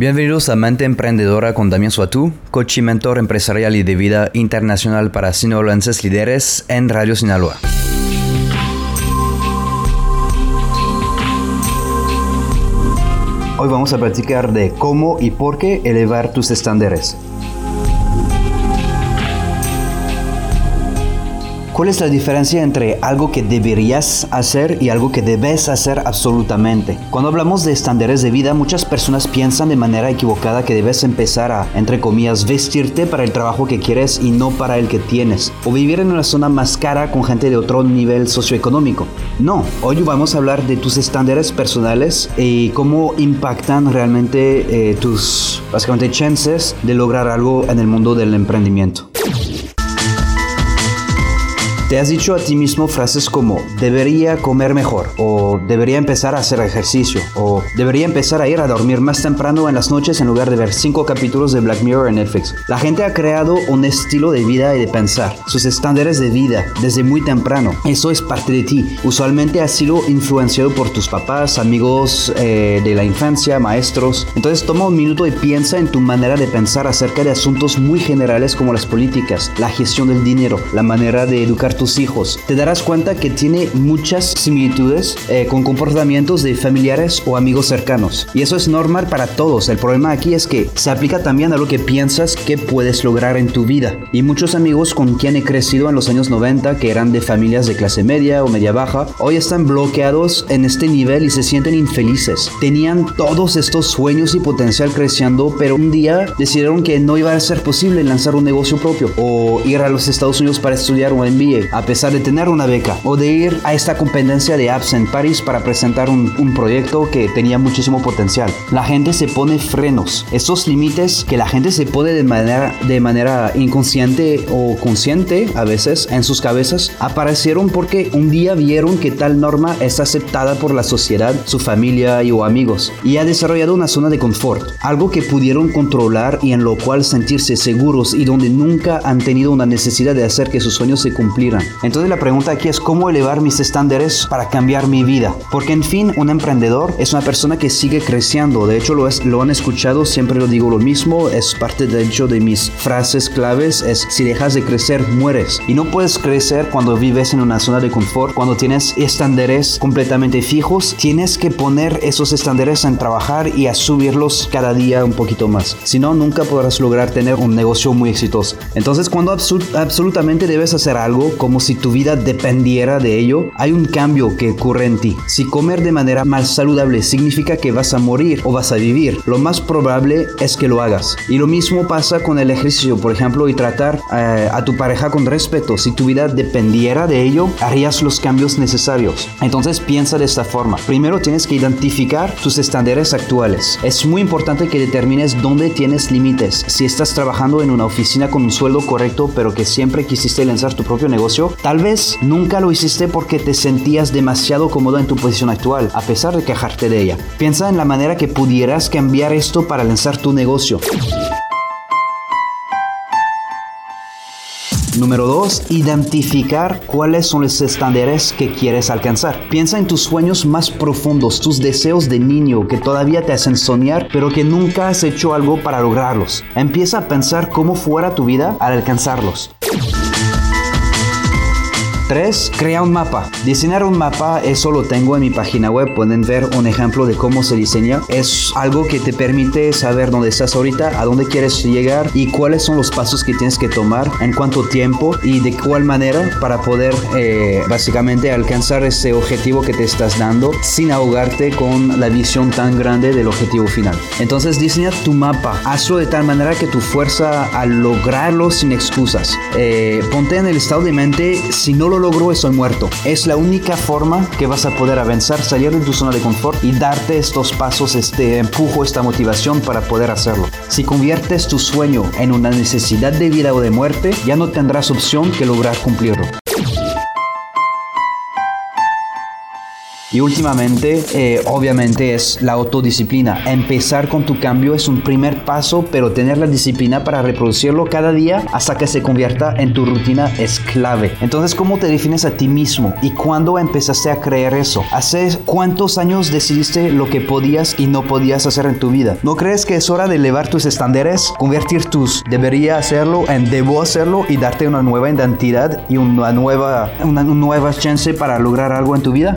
Bienvenidos a Mente Emprendedora con Damián Suatú, coach y mentor empresarial y de vida internacional para sinaloenses líderes en Radio Sinaloa. Hoy vamos a platicar de cómo y por qué elevar tus estándares. ¿Cuál es la diferencia entre algo que deberías hacer y algo que debes hacer absolutamente? Cuando hablamos de estándares de vida, muchas personas piensan de manera equivocada que debes empezar a, entre comillas, vestirte para el trabajo que quieres y no para el que tienes, o vivir en una zona más cara con gente de otro nivel socioeconómico. No, hoy vamos a hablar de tus estándares personales y cómo impactan realmente eh, tus, básicamente, chances de lograr algo en el mundo del emprendimiento. Te has dicho a ti mismo frases como debería comer mejor o debería empezar a hacer ejercicio o debería empezar a ir a dormir más temprano en las noches en lugar de ver cinco capítulos de Black Mirror en Netflix. La gente ha creado un estilo de vida y de pensar, sus estándares de vida desde muy temprano. Eso es parte de ti. Usualmente has sido influenciado por tus papás, amigos eh, de la infancia, maestros. Entonces toma un minuto y piensa en tu manera de pensar acerca de asuntos muy generales como las políticas, la gestión del dinero, la manera de educar tus hijos, te darás cuenta que tiene muchas similitudes eh, con comportamientos de familiares o amigos cercanos. Y eso es normal para todos. El problema aquí es que se aplica también a lo que piensas que puedes lograr en tu vida. Y muchos amigos con quien he crecido en los años 90, que eran de familias de clase media o media baja, hoy están bloqueados en este nivel y se sienten infelices. Tenían todos estos sueños y potencial creciendo, pero un día decidieron que no iba a ser posible lanzar un negocio propio o ir a los Estados Unidos para estudiar un MBA a pesar de tener una beca, o de ir a esta competencia de apps en París para presentar un, proyecto que tenía muchísimo potencial. La gente se pone frenos, esos límites que la gente se pone de manera, de manera inconsciente o consciente a veces en sus cabezas, aparecieron porque un día vieron que tal norma es aceptada por la sociedad, su familia y o amigos, y ha desarrollado una zona de confort, algo que pudieron controlar y en lo cual sentirse seguros y donde nunca han tenido una necesidad de hacer que sus sueños se cumplieran. Entonces la pregunta aquí es cómo elevar mis estándares para cambiar mi vida. Porque en fin, un emprendedor es una persona que sigue creciendo. De hecho, lo, es, lo han escuchado, siempre lo digo lo mismo. Es parte de hecho de mis frases claves. Es si dejas de crecer, mueres. Y no puedes crecer cuando vives en una zona de confort. Cuando tienes estándares completamente fijos, tienes que poner esos estándares en trabajar y a subirlos cada día un poquito más. Si no, nunca podrás lograr tener un negocio muy exitoso. Entonces, cuando absolutamente debes hacer algo, si tu vida dependiera de ello, hay un cambio que ocurre en ti. Si comer de manera más saludable significa que vas a morir o vas a vivir, lo más probable es que lo hagas. Y lo mismo pasa con el ejercicio, por ejemplo, y tratar eh, a tu pareja con respeto. Si tu vida dependiera de ello, harías los cambios necesarios. Entonces piensa de esta forma. Primero tienes que identificar tus estándares actuales. Es muy importante que determines dónde tienes límites. Si estás trabajando en una oficina con un sueldo correcto, pero que siempre quisiste lanzar tu propio negocio, tal vez nunca lo hiciste porque te sentías demasiado cómodo en tu posición actual, a pesar de quejarte de ella. Piensa en la manera que pudieras cambiar esto para lanzar tu negocio. Número 2. Identificar cuáles son los estándares que quieres alcanzar. Piensa en tus sueños más profundos, tus deseos de niño que todavía te hacen soñar, pero que nunca has hecho algo para lograrlos. Empieza a pensar cómo fuera tu vida al alcanzarlos. 3. Crea un mapa. Diseñar un mapa, eso lo tengo en mi página web. Pueden ver un ejemplo de cómo se diseña. Es algo que te permite saber dónde estás ahorita, a dónde quieres llegar y cuáles son los pasos que tienes que tomar, en cuánto tiempo y de cuál manera para poder eh, básicamente alcanzar ese objetivo que te estás dando sin ahogarte con la visión tan grande del objetivo final. Entonces diseña tu mapa. Hazlo de tal manera que tu fuerza al lograrlo sin excusas. Eh, ponte en el estado de mente si no lo logro estoy muerto. Es la única forma que vas a poder avanzar, salir de tu zona de confort y darte estos pasos, este empujo, esta motivación para poder hacerlo. Si conviertes tu sueño en una necesidad de vida o de muerte, ya no tendrás opción que lograr cumplirlo. Y últimamente, eh, obviamente, es la autodisciplina. Empezar con tu cambio es un primer paso, pero tener la disciplina para reproducirlo cada día hasta que se convierta en tu rutina es clave. Entonces, ¿cómo te defines a ti mismo? ¿Y cuándo empezaste a creer eso? ¿Hace cuántos años decidiste lo que podías y no podías hacer en tu vida? ¿No crees que es hora de elevar tus estándares? Convertir tus debería hacerlo en debo hacerlo y darte una nueva identidad y una nueva, una nueva chance para lograr algo en tu vida?